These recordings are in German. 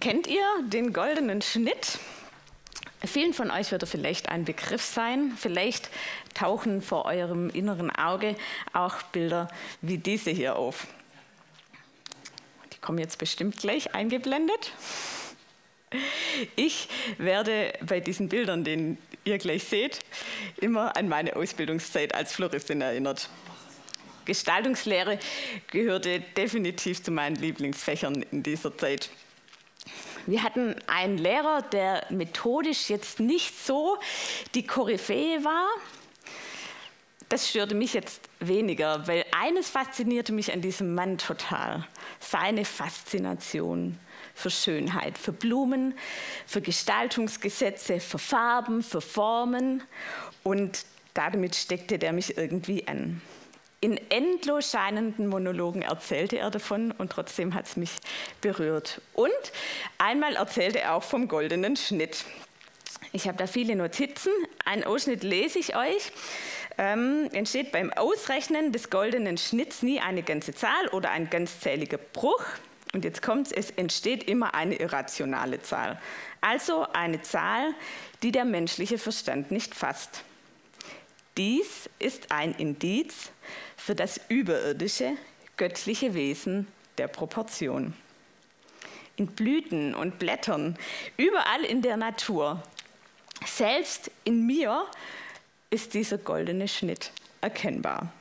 Kennt ihr den goldenen Schnitt? Vielen von euch wird er vielleicht ein Begriff sein. Vielleicht tauchen vor eurem inneren Auge auch Bilder wie diese hier auf. Die kommen jetzt bestimmt gleich eingeblendet. Ich werde bei diesen Bildern, den ihr gleich seht, immer an meine Ausbildungszeit als Floristin erinnert. Gestaltungslehre gehörte definitiv zu meinen Lieblingsfächern in dieser Zeit. Wir hatten einen Lehrer, der methodisch jetzt nicht so die Koryphäe war. Das störte mich jetzt weniger, weil eines faszinierte mich an diesem Mann total. Seine Faszination für Schönheit, für Blumen, für Gestaltungsgesetze, für Farben, für Formen. Und damit steckte der mich irgendwie an. In endlos scheinenden Monologen erzählte er davon und trotzdem hat es mich berührt. Und einmal erzählte er auch vom goldenen Schnitt. Ich habe da viele Notizen. Einen Ausschnitt lese ich euch. Ähm, entsteht beim Ausrechnen des goldenen Schnitts nie eine ganze Zahl oder ein ganzzähliger Bruch. Und jetzt kommt es, es entsteht immer eine irrationale Zahl. Also eine Zahl, die der menschliche Verstand nicht fasst. Dies ist ein Indiz für das überirdische, göttliche Wesen der Proportion. In Blüten und Blättern, überall in der Natur, selbst in mir ist dieser goldene Schnitt erkennbar.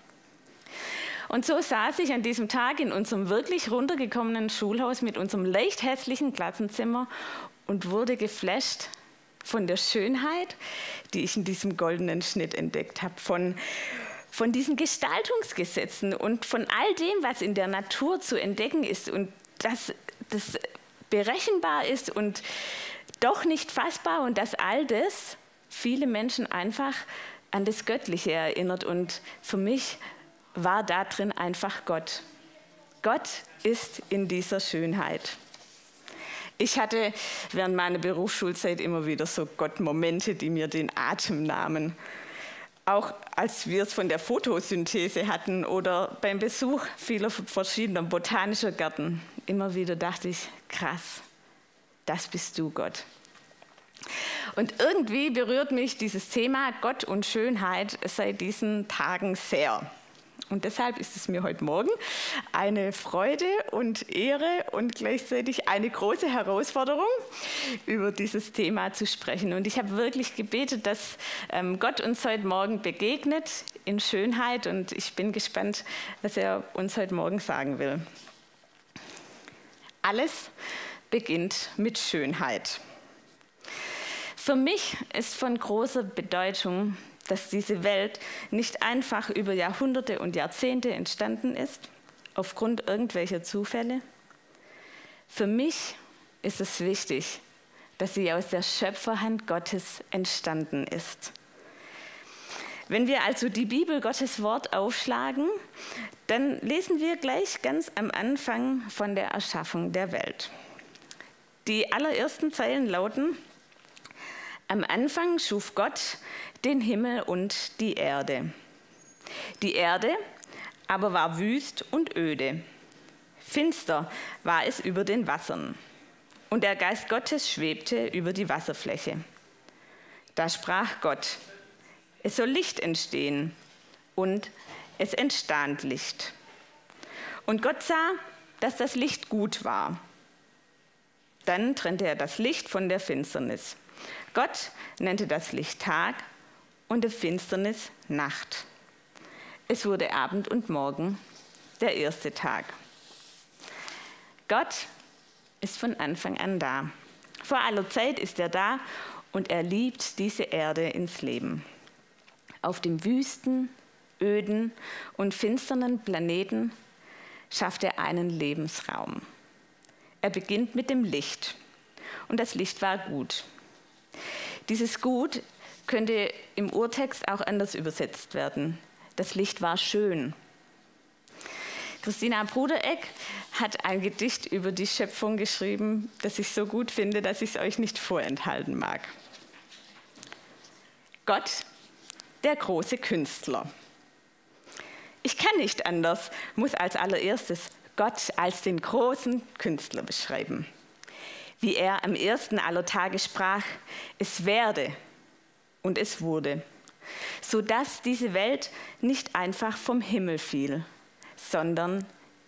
Und so saß ich an diesem Tag in unserem wirklich runtergekommenen Schulhaus mit unserem leicht hässlichen Klassenzimmer und wurde geflasht von der Schönheit, die ich in diesem goldenen Schnitt entdeckt habe, von, von diesen Gestaltungsgesetzen und von all dem, was in der Natur zu entdecken ist und dass das berechenbar ist und doch nicht fassbar und dass all das viele Menschen einfach an das Göttliche erinnert. Und für mich war da drin einfach Gott. Gott ist in dieser Schönheit. Ich hatte während meiner Berufsschulzeit immer wieder so Gott-Momente, die mir den Atem nahmen. Auch als wir es von der Photosynthese hatten oder beim Besuch vieler verschiedener botanischer Gärten. Immer wieder dachte ich, krass, das bist du, Gott. Und irgendwie berührt mich dieses Thema Gott und Schönheit seit diesen Tagen sehr. Und deshalb ist es mir heute Morgen eine Freude und Ehre und gleichzeitig eine große Herausforderung, über dieses Thema zu sprechen. Und ich habe wirklich gebetet, dass ähm, Gott uns heute Morgen begegnet in Schönheit. Und ich bin gespannt, was er uns heute Morgen sagen will. Alles beginnt mit Schönheit. Für mich ist von großer Bedeutung, dass diese Welt nicht einfach über Jahrhunderte und Jahrzehnte entstanden ist, aufgrund irgendwelcher Zufälle. Für mich ist es wichtig, dass sie aus der Schöpferhand Gottes entstanden ist. Wenn wir also die Bibel Gottes Wort aufschlagen, dann lesen wir gleich ganz am Anfang von der Erschaffung der Welt. Die allerersten Zeilen lauten, am Anfang schuf Gott den Himmel und die Erde. Die Erde aber war wüst und öde. Finster war es über den Wassern. Und der Geist Gottes schwebte über die Wasserfläche. Da sprach Gott, es soll Licht entstehen. Und es entstand Licht. Und Gott sah, dass das Licht gut war. Dann trennte er das Licht von der Finsternis. Gott nannte das Licht Tag und die Finsternis Nacht. Es wurde Abend und Morgen, der erste Tag. Gott ist von Anfang an da. Vor aller Zeit ist er da und er liebt diese Erde ins Leben. Auf dem wüsten, öden und finsteren Planeten schafft er einen Lebensraum. Er beginnt mit dem Licht und das Licht war gut. Dieses Gut könnte im Urtext auch anders übersetzt werden. Das Licht war schön. Christina Brudereck hat ein Gedicht über die Schöpfung geschrieben, das ich so gut finde, dass ich es euch nicht vorenthalten mag. Gott, der große Künstler. Ich kann nicht anders, muss als allererstes Gott als den großen Künstler beschreiben. Wie er am ersten aller Tage sprach, es werde und es wurde, sodass diese Welt nicht einfach vom Himmel fiel, sondern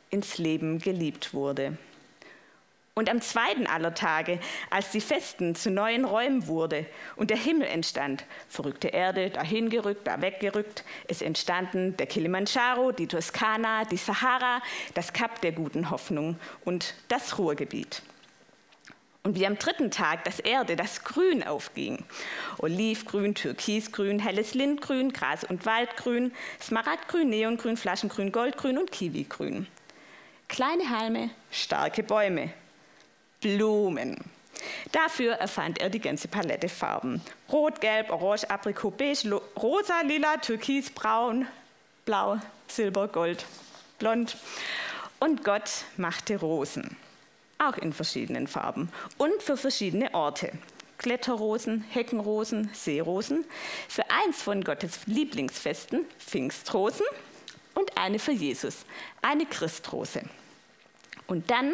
ins Leben geliebt wurde. Und am zweiten aller Tage, als die Festen zu neuen Räumen wurde und der Himmel entstand, verrückte Erde, dahin gerückt, da weggerückt, es entstanden der Kilimanjaro, die Toskana, die Sahara, das Kap der guten Hoffnung und das Ruhrgebiet. Und wie am dritten Tag das Erde, das Grün aufging. Olivgrün, Türkisgrün, helles Lindgrün, Gras- und Waldgrün, Smaragdgrün, Neongrün, Flaschengrün, Goldgrün und Kiwigrün. Kleine Halme, starke Bäume, Blumen. Dafür erfand er die ganze Palette Farben. Rot, Gelb, Orange, Aprikot, Beige, Rosa, Lila, Türkis, Braun, Blau, Silber, Gold, Blond. Und Gott machte Rosen, auch in verschiedenen Farben und für verschiedene Orte. Kletterrosen, Heckenrosen, Seerosen, für eins von Gottes Lieblingsfesten, Pfingstrosen und eine für Jesus, eine Christrose. Und dann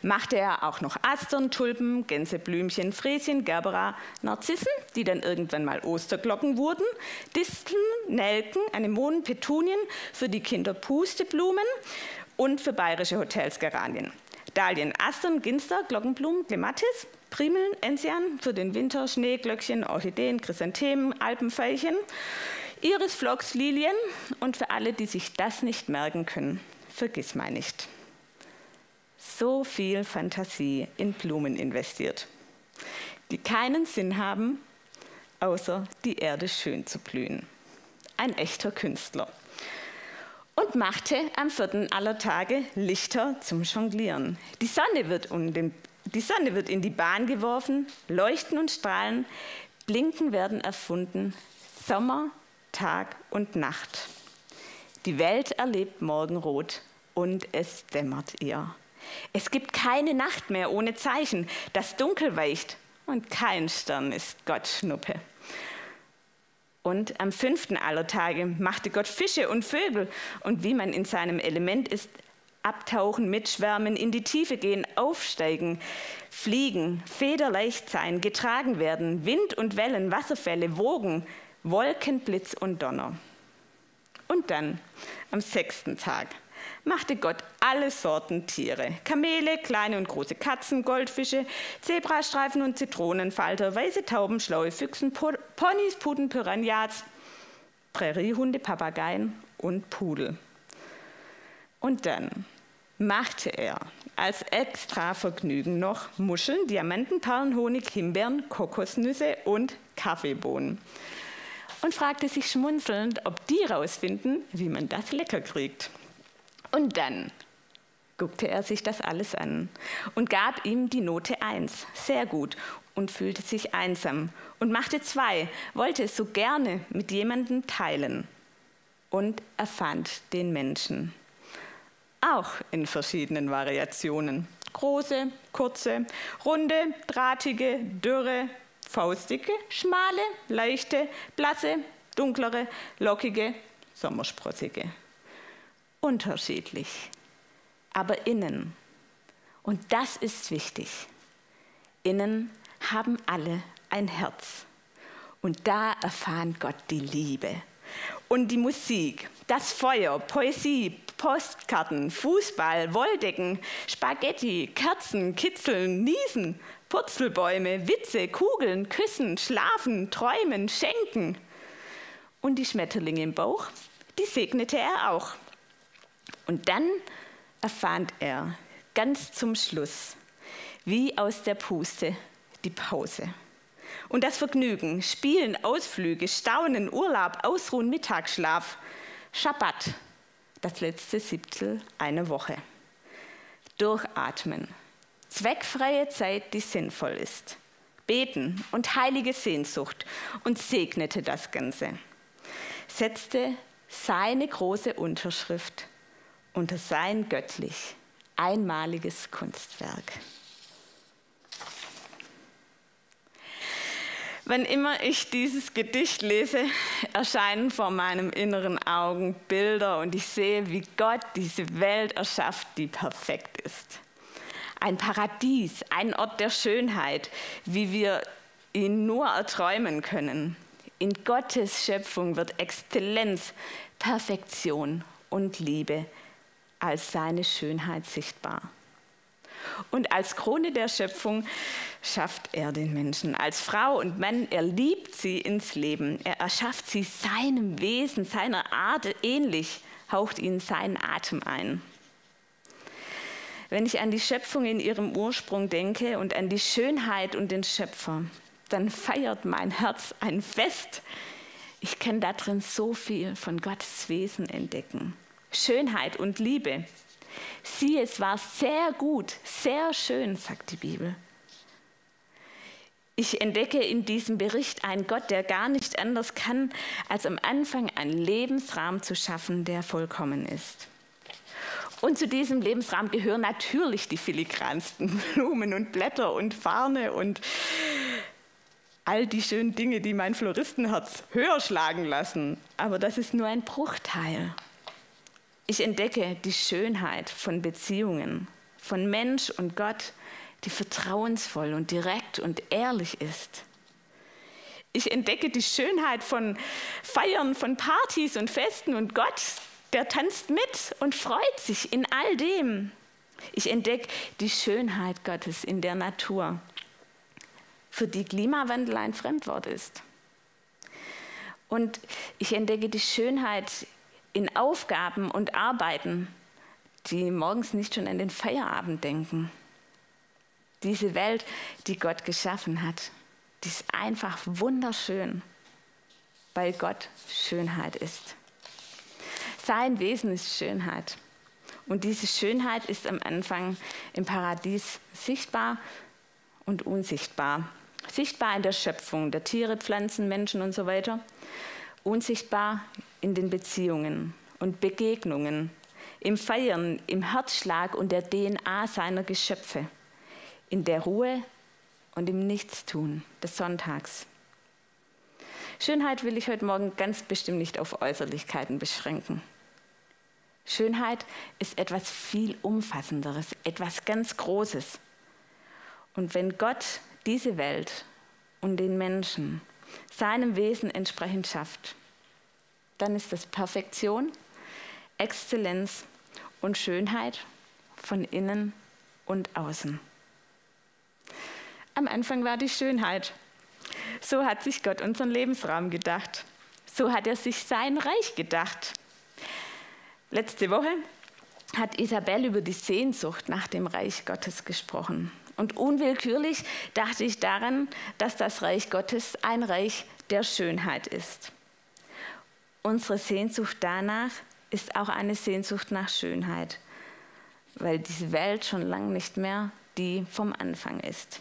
machte er auch noch Astern, Tulpen, Gänseblümchen, Fräschen, Gerbera, Narzissen, die dann irgendwann mal Osterglocken wurden, Disteln, Nelken, Anemonen, Petunien, für die Kinder Pusteblumen und für bayerische Hotels Geranien. Dahlien, Astern, Ginster, Glockenblumen, Clematis, Primeln, Enzian, für den Winter Schneeglöckchen, Orchideen, Chrysanthemen, Alpenveilchen, Iris, Phlox, Lilien und für alle, die sich das nicht merken können, vergiss mal nicht so viel Fantasie in Blumen investiert, die keinen Sinn haben, außer die Erde schön zu blühen. Ein echter Künstler. Und machte am vierten aller Tage Lichter zum Jonglieren. Die Sonne wird, um den, die Sonne wird in die Bahn geworfen, leuchten und strahlen, blinken werden erfunden, Sommer, Tag und Nacht. Die Welt erlebt Morgenrot und es dämmert ihr. Es gibt keine Nacht mehr ohne Zeichen. Das Dunkel weicht und kein Stern ist Gott Schnuppe. Und am fünften aller Tage machte Gott Fische und Vögel und wie man in seinem Element ist, abtauchen, mitschwärmen, in die Tiefe gehen, aufsteigen, fliegen, federleicht sein, getragen werden, Wind und Wellen, Wasserfälle, Wogen, Wolken, Blitz und Donner. Und dann am sechsten Tag machte Gott alle Sorten Tiere. Kamele, kleine und große Katzen, Goldfische, Zebrastreifen und Zitronenfalter, weiße Tauben, schlaue Füchsen, Ponys, Puten, Piranhas, Präriehunde, Papageien und Pudel. Und dann machte er als extra Vergnügen noch Muscheln, Diamanten, Perlen, Honig, Himbeeren, Kokosnüsse und Kaffeebohnen. Und fragte sich schmunzelnd, ob die rausfinden, wie man das lecker kriegt. Und dann guckte er sich das alles an und gab ihm die Note 1, sehr gut, und fühlte sich einsam und machte zwei, wollte es so gerne mit jemandem teilen. Und er fand den Menschen. Auch in verschiedenen Variationen. Große, kurze, runde, drahtige, dürre, faustige, schmale, leichte, blasse, dunklere, lockige, sommersprossige unterschiedlich, aber innen. Und das ist wichtig. Innen haben alle ein Herz. Und da erfahren Gott die Liebe. Und die Musik, das Feuer, Poesie, Postkarten, Fußball, Wolldecken, Spaghetti, Kerzen, Kitzeln, Niesen, Purzelbäume, Witze, Kugeln, Küssen, Schlafen, Träumen, Schenken. Und die Schmetterlinge im Bauch, die segnete er auch. Und dann erfand er ganz zum Schluss, wie aus der Puste, die Pause. Und das Vergnügen, Spielen, Ausflüge, Staunen, Urlaub, Ausruhen, Mittagsschlaf, Schabbat, das letzte Siebtel einer Woche. Durchatmen, zweckfreie Zeit, die sinnvoll ist. Beten und heilige Sehnsucht und segnete das Ganze. Setzte seine große Unterschrift unter sein göttlich einmaliges Kunstwerk. Wann immer ich dieses Gedicht lese, erscheinen vor meinem inneren Augen Bilder und ich sehe, wie Gott diese Welt erschafft, die perfekt ist. ein Paradies, ein Ort der Schönheit, wie wir ihn nur erträumen können. In Gottes Schöpfung wird Exzellenz, Perfektion und Liebe als seine Schönheit sichtbar. Und als Krone der Schöpfung schafft er den Menschen. Als Frau und Mann, er liebt sie ins Leben. Er erschafft sie seinem Wesen, seiner Art ähnlich, haucht ihnen seinen Atem ein. Wenn ich an die Schöpfung in ihrem Ursprung denke und an die Schönheit und den Schöpfer, dann feiert mein Herz ein Fest. Ich kann darin so viel von Gottes Wesen entdecken. Schönheit und Liebe. Sieh, es war sehr gut, sehr schön, sagt die Bibel. Ich entdecke in diesem Bericht einen Gott, der gar nicht anders kann, als am Anfang einen Lebensrahmen zu schaffen, der vollkommen ist. Und zu diesem Lebensrahmen gehören natürlich die filigransten Blumen und Blätter und Farne und all die schönen Dinge, die mein Floristenherz höher schlagen lassen. Aber das ist nur ein Bruchteil. Ich entdecke die Schönheit von Beziehungen, von Mensch und Gott, die vertrauensvoll und direkt und ehrlich ist. Ich entdecke die Schönheit von Feiern, von Partys und Festen und Gott, der tanzt mit und freut sich in all dem. Ich entdecke die Schönheit Gottes in der Natur, für die Klimawandel ein Fremdwort ist. Und ich entdecke die Schönheit in Aufgaben und Arbeiten, die morgens nicht schon an den Feierabend denken. Diese Welt, die Gott geschaffen hat, die ist einfach wunderschön, weil Gott Schönheit ist. Sein Wesen ist Schönheit. Und diese Schönheit ist am Anfang im Paradies sichtbar und unsichtbar. Sichtbar in der Schöpfung der Tiere, Pflanzen, Menschen und so weiter. Unsichtbar in den Beziehungen und Begegnungen, im Feiern, im Herzschlag und der DNA seiner Geschöpfe, in der Ruhe und im Nichtstun des Sonntags. Schönheit will ich heute Morgen ganz bestimmt nicht auf Äußerlichkeiten beschränken. Schönheit ist etwas viel Umfassenderes, etwas ganz Großes. Und wenn Gott diese Welt und den Menschen seinem Wesen entsprechend schafft, dann ist das Perfektion, Exzellenz und Schönheit von innen und außen. Am Anfang war die Schönheit. So hat sich Gott unseren Lebensraum gedacht. So hat er sich sein Reich gedacht. Letzte Woche hat Isabel über die Sehnsucht nach dem Reich Gottes gesprochen. Und unwillkürlich dachte ich daran, dass das Reich Gottes ein Reich der Schönheit ist. Unsere Sehnsucht danach ist auch eine Sehnsucht nach Schönheit, weil diese Welt schon lange nicht mehr die vom Anfang ist.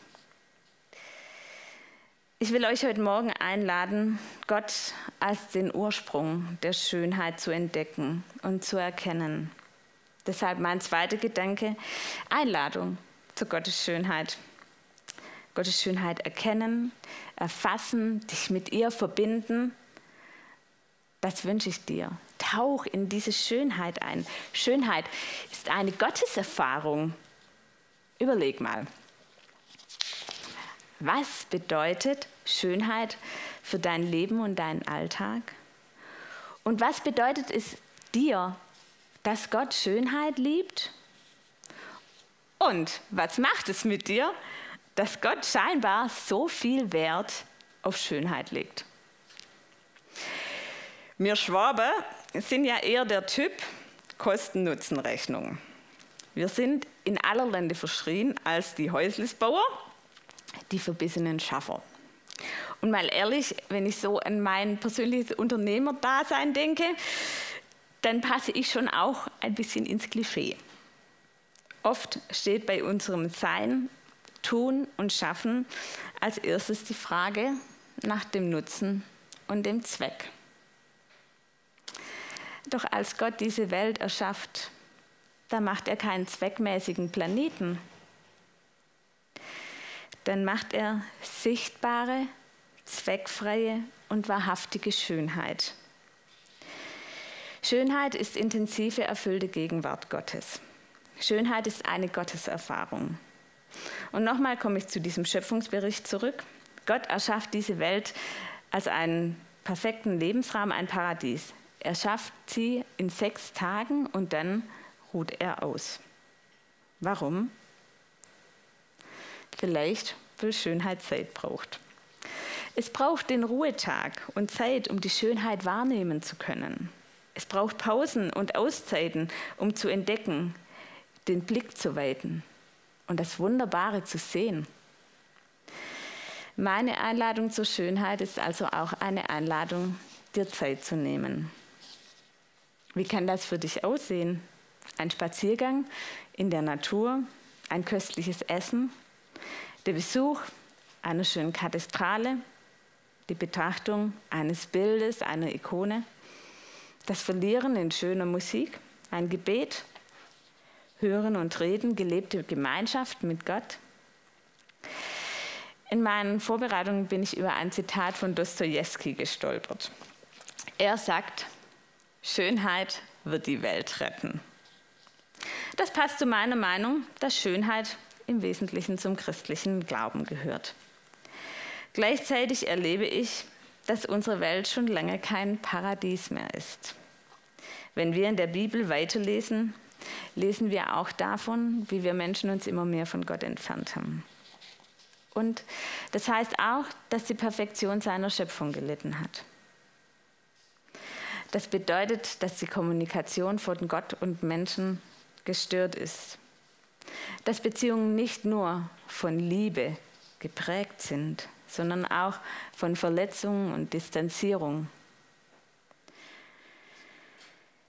Ich will euch heute Morgen einladen, Gott als den Ursprung der Schönheit zu entdecken und zu erkennen. Deshalb mein zweiter Gedanke, Einladung zu Gottes Schönheit. Gottes Schönheit erkennen, erfassen, dich mit ihr verbinden. Das wünsche ich dir. Tauch in diese Schönheit ein. Schönheit ist eine Gotteserfahrung. Überleg mal. Was bedeutet Schönheit für dein Leben und deinen Alltag? Und was bedeutet es dir, dass Gott Schönheit liebt und was macht es mit dir, dass Gott scheinbar so viel Wert auf Schönheit legt? Wir Schwaben sind ja eher der Typ Kosten-Nutzen-Rechnung. Wir sind in aller Lande verschrien als die Häuslisbauer, die verbissenen Schaffer. Und mal ehrlich, wenn ich so an mein persönliches Unternehmerdasein denke, dann passe ich schon auch ein bisschen ins Klischee. Oft steht bei unserem Sein, Tun und Schaffen als erstes die Frage nach dem Nutzen und dem Zweck. Doch als Gott diese Welt erschafft, da macht er keinen zweckmäßigen Planeten. Dann macht er sichtbare, zweckfreie und wahrhaftige Schönheit. Schönheit ist intensive, erfüllte Gegenwart Gottes. Schönheit ist eine Gotteserfahrung. Und nochmal komme ich zu diesem Schöpfungsbericht zurück. Gott erschafft diese Welt als einen perfekten Lebensraum, ein Paradies. Er schafft sie in sechs Tagen und dann ruht er aus. Warum? Vielleicht, weil Schönheit Zeit braucht. Es braucht den Ruhetag und Zeit, um die Schönheit wahrnehmen zu können. Es braucht Pausen und Auszeiten, um zu entdecken, den Blick zu weiten und das Wunderbare zu sehen. Meine Einladung zur Schönheit ist also auch eine Einladung, dir Zeit zu nehmen. Wie kann das für dich aussehen? Ein Spaziergang in der Natur, ein köstliches Essen, der Besuch einer schönen Kathedrale, die Betrachtung eines Bildes, einer Ikone, das Verlieren in schöner Musik, ein Gebet, Hören und Reden, gelebte Gemeinschaft mit Gott. In meinen Vorbereitungen bin ich über ein Zitat von Dostoevsky gestolpert. Er sagt, Schönheit wird die Welt retten. Das passt zu meiner Meinung, dass Schönheit im Wesentlichen zum christlichen Glauben gehört. Gleichzeitig erlebe ich, dass unsere Welt schon lange kein Paradies mehr ist. Wenn wir in der Bibel weiterlesen, lesen wir auch davon, wie wir Menschen uns immer mehr von Gott entfernt haben. Und das heißt auch, dass die Perfektion seiner Schöpfung gelitten hat. Das bedeutet, dass die Kommunikation von Gott und Menschen gestört ist. Dass Beziehungen nicht nur von Liebe geprägt sind, sondern auch von Verletzungen und Distanzierung.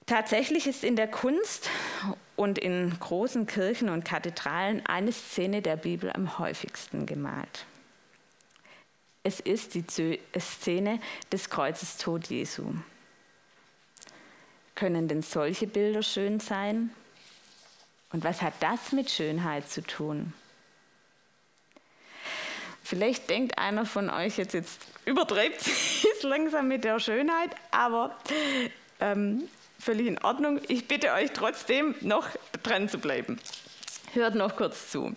Tatsächlich ist in der Kunst und in großen Kirchen und Kathedralen eine Szene der Bibel am häufigsten gemalt. Es ist die Szene des Kreuzestod Jesu. Können denn solche Bilder schön sein? Und was hat das mit Schönheit zu tun? Vielleicht denkt einer von euch jetzt, jetzt übertreibt es langsam mit der Schönheit, aber ähm, völlig in Ordnung. Ich bitte euch trotzdem noch dran zu bleiben. Hört noch kurz zu.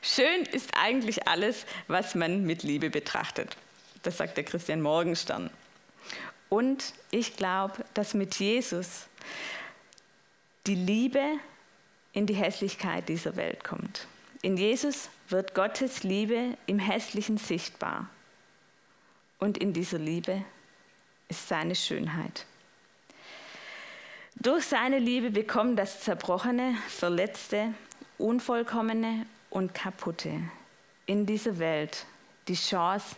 Schön ist eigentlich alles, was man mit Liebe betrachtet. Das sagt der Christian Morgenstern. Und ich glaube, dass mit Jesus die Liebe in die Hässlichkeit dieser Welt kommt. In Jesus wird Gottes Liebe im Hässlichen sichtbar. Und in dieser Liebe ist seine Schönheit. Durch seine Liebe bekommt das Zerbrochene, Verletzte, Unvollkommene und Kaputte in dieser Welt die Chance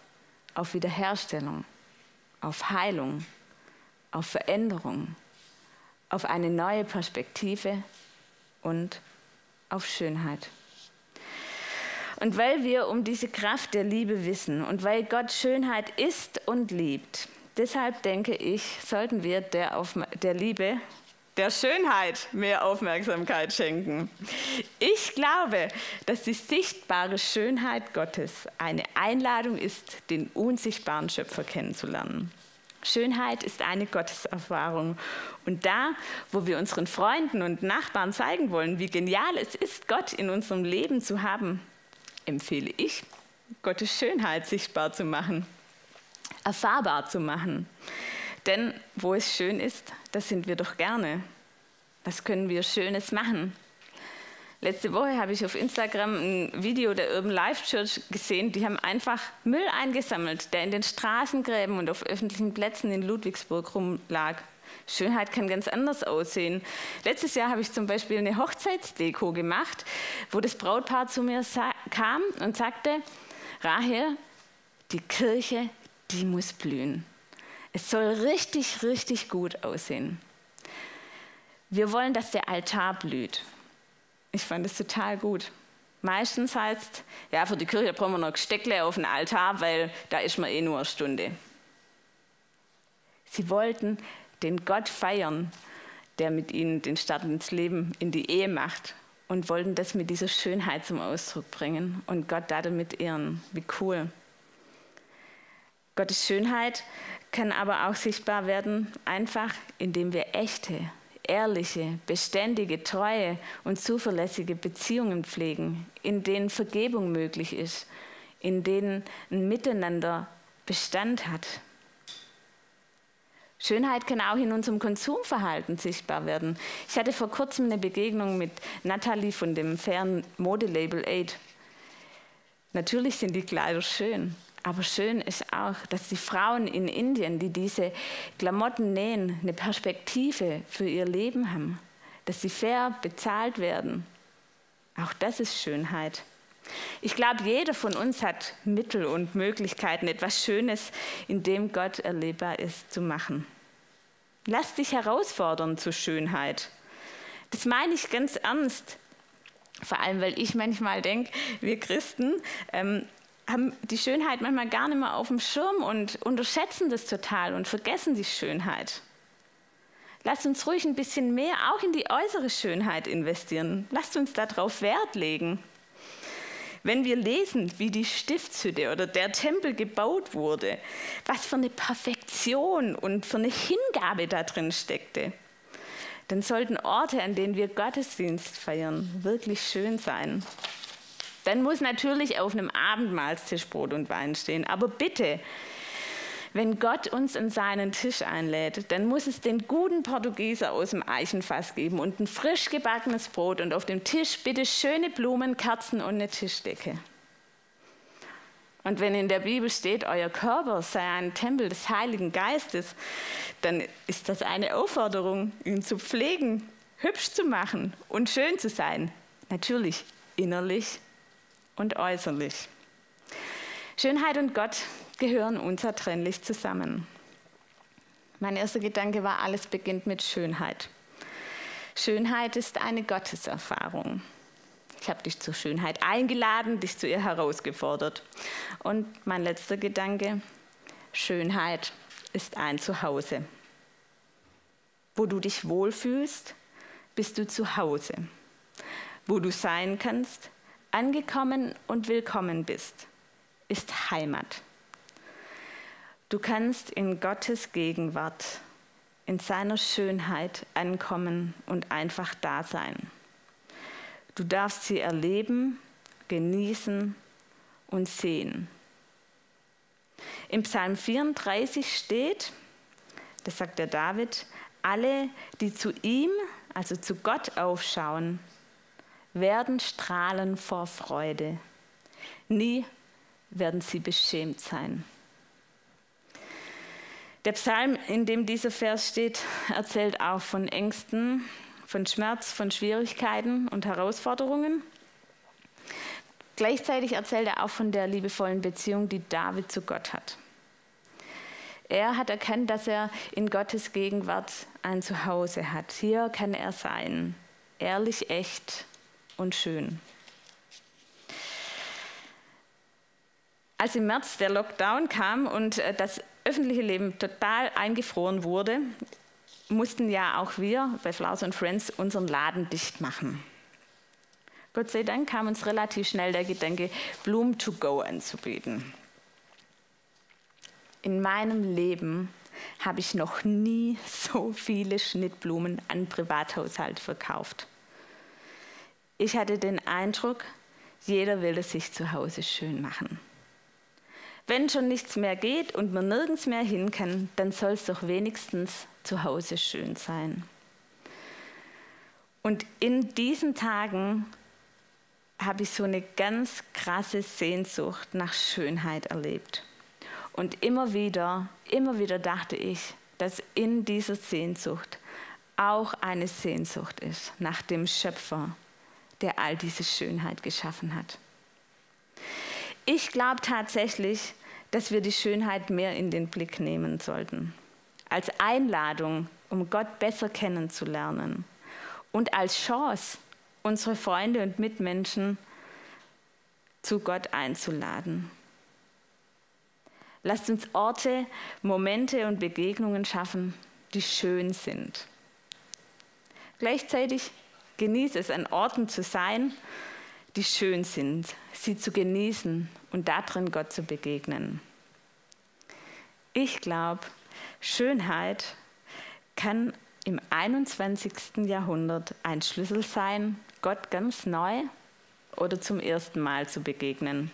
auf Wiederherstellung, auf Heilung, auf Veränderung, auf eine neue Perspektive und auf Schönheit. Und weil wir um diese Kraft der Liebe wissen und weil Gott Schönheit ist und liebt, deshalb denke ich, sollten wir der, Aufma der Liebe, der Schönheit mehr Aufmerksamkeit schenken. Ich glaube, dass die sichtbare Schönheit Gottes eine Einladung ist, den unsichtbaren Schöpfer kennenzulernen. Schönheit ist eine Gotteserfahrung. Und da, wo wir unseren Freunden und Nachbarn zeigen wollen, wie genial es ist, Gott in unserem Leben zu haben, empfehle ich, Gottes Schönheit sichtbar zu machen, erfahrbar zu machen. Denn wo es schön ist, da sind wir doch gerne. Was können wir Schönes machen? Letzte Woche habe ich auf Instagram ein Video der Urban Life Church gesehen. Die haben einfach Müll eingesammelt, der in den Straßengräben und auf öffentlichen Plätzen in Ludwigsburg rumlag. Schönheit kann ganz anders aussehen. Letztes Jahr habe ich zum Beispiel eine Hochzeitsdeko gemacht, wo das Brautpaar zu mir kam und sagte, Rahel, die Kirche, die muss blühen. Es soll richtig, richtig gut aussehen. Wir wollen, dass der Altar blüht. Ich fand es total gut. Meistens heißt, ja, für die Kirche brauchen wir noch Steckle auf den Altar, weil da ist man eh nur eine Stunde. Sie wollten den Gott feiern, der mit ihnen den Start ins Leben, in die Ehe macht und wollten das mit dieser Schönheit zum Ausdruck bringen und Gott damit ehren. Wie cool. Gottes Schönheit kann aber auch sichtbar werden, einfach indem wir echte, ehrliche, beständige, treue und zuverlässige Beziehungen pflegen, in denen Vergebung möglich ist, in denen ein Miteinander Bestand hat. Schönheit kann auch in unserem Konsumverhalten sichtbar werden. Ich hatte vor kurzem eine Begegnung mit Natalie von dem fairen Modelabel Aid. Natürlich sind die Kleider schön, aber schön ist auch, dass die Frauen in Indien, die diese Klamotten nähen, eine Perspektive für ihr Leben haben, dass sie fair bezahlt werden. Auch das ist Schönheit. Ich glaube, jeder von uns hat Mittel und Möglichkeiten, etwas Schönes, in dem Gott erlebbar ist, zu machen. Lass dich herausfordern zur Schönheit. Das meine ich ganz ernst. Vor allem, weil ich manchmal denke, wir Christen ähm, haben die Schönheit manchmal gar nicht mehr auf dem Schirm und unterschätzen das total und vergessen die Schönheit. Lasst uns ruhig ein bisschen mehr auch in die äußere Schönheit investieren. Lasst uns darauf Wert legen. Wenn wir lesen, wie die Stiftshütte oder der Tempel gebaut wurde, was für eine Perfektion und für eine Hingabe da drin steckte, dann sollten Orte, an denen wir Gottesdienst feiern, wirklich schön sein. Dann muss natürlich auf einem Abendmahlstisch Brot und Wein stehen. Aber bitte, wenn Gott uns an seinen Tisch einlädt, dann muss es den guten Portugieser aus dem Eichenfass geben und ein frisch gebackenes Brot und auf dem Tisch bitte schöne Blumen, Kerzen und eine Tischdecke. Und wenn in der Bibel steht, euer Körper sei ein Tempel des Heiligen Geistes, dann ist das eine Aufforderung, ihn zu pflegen, hübsch zu machen und schön zu sein. Natürlich innerlich und äußerlich. Schönheit und Gott gehören unzertrennlich zusammen. Mein erster Gedanke war, alles beginnt mit Schönheit. Schönheit ist eine Gotteserfahrung. Ich habe dich zur Schönheit eingeladen, dich zu ihr herausgefordert. Und mein letzter Gedanke, Schönheit ist ein Zuhause. Wo du dich wohlfühlst, bist du zu Hause. Wo du sein kannst, angekommen und willkommen bist, ist Heimat. Du kannst in Gottes Gegenwart, in seiner Schönheit ankommen und einfach da sein. Du darfst sie erleben, genießen und sehen. Im Psalm 34 steht, das sagt der David, alle, die zu ihm, also zu Gott aufschauen, werden strahlen vor Freude. Nie werden sie beschämt sein. Der Psalm, in dem dieser Vers steht, erzählt auch von Ängsten, von Schmerz, von Schwierigkeiten und Herausforderungen. Gleichzeitig erzählt er auch von der liebevollen Beziehung, die David zu Gott hat. Er hat erkannt, dass er in Gottes Gegenwart ein Zuhause hat. Hier kann er sein, ehrlich, echt und schön. Als im März der Lockdown kam und äh, das öffentliche Leben total eingefroren wurde, mussten ja auch wir bei Flowers and Friends unseren Laden dicht machen. Gott sei Dank kam uns relativ schnell der Gedanke, Bloom to Go anzubieten. In meinem Leben habe ich noch nie so viele Schnittblumen an Privathaushalt verkauft. Ich hatte den Eindruck, jeder will es sich zu Hause schön machen. Wenn schon nichts mehr geht und man nirgends mehr hin kann, dann soll es doch wenigstens zu Hause schön sein. Und in diesen Tagen habe ich so eine ganz krasse Sehnsucht nach Schönheit erlebt. Und immer wieder, immer wieder dachte ich, dass in dieser Sehnsucht auch eine Sehnsucht ist nach dem Schöpfer, der all diese Schönheit geschaffen hat. Ich glaube tatsächlich, dass wir die Schönheit mehr in den Blick nehmen sollten. Als Einladung, um Gott besser kennenzulernen. Und als Chance, unsere Freunde und Mitmenschen zu Gott einzuladen. Lasst uns Orte, Momente und Begegnungen schaffen, die schön sind. Gleichzeitig genieße es, an Orten zu sein, die schön sind, sie zu genießen und darin Gott zu begegnen. Ich glaube, Schönheit kann im 21. Jahrhundert ein Schlüssel sein, Gott ganz neu oder zum ersten Mal zu begegnen.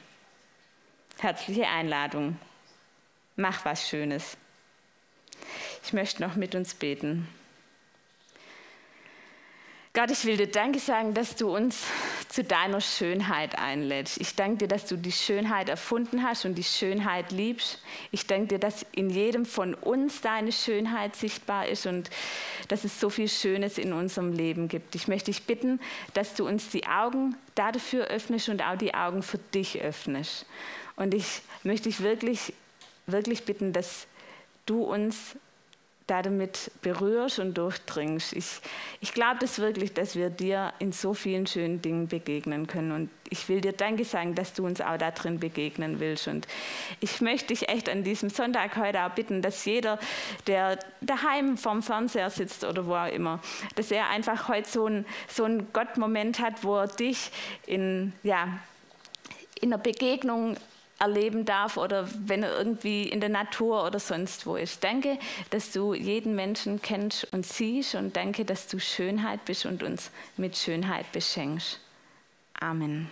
Herzliche Einladung. Mach was Schönes. Ich möchte noch mit uns beten. Gott, ich will dir Danke sagen, dass du uns zu deiner Schönheit einlädst. Ich danke dir, dass du die Schönheit erfunden hast und die Schönheit liebst. Ich danke dir, dass in jedem von uns deine Schönheit sichtbar ist und dass es so viel Schönes in unserem Leben gibt. Ich möchte dich bitten, dass du uns die Augen dafür öffnest und auch die Augen für dich öffnest. Und ich möchte dich wirklich, wirklich bitten, dass du uns damit berührst und durchdringst. Ich, ich glaube das wirklich, dass wir dir in so vielen schönen Dingen begegnen können. Und ich will dir Danke sagen, dass du uns auch da drin begegnen willst. Und ich möchte dich echt an diesem Sonntag heute auch bitten, dass jeder, der daheim vorm Fernseher sitzt oder wo auch immer, dass er einfach heute so einen so Gott-Moment hat, wo er dich in, ja, in einer Begegnung erleben darf oder wenn er irgendwie in der Natur oder sonst wo ist. Danke, dass du jeden Menschen kennst und siehst und danke, dass du Schönheit bist und uns mit Schönheit beschenkst. Amen.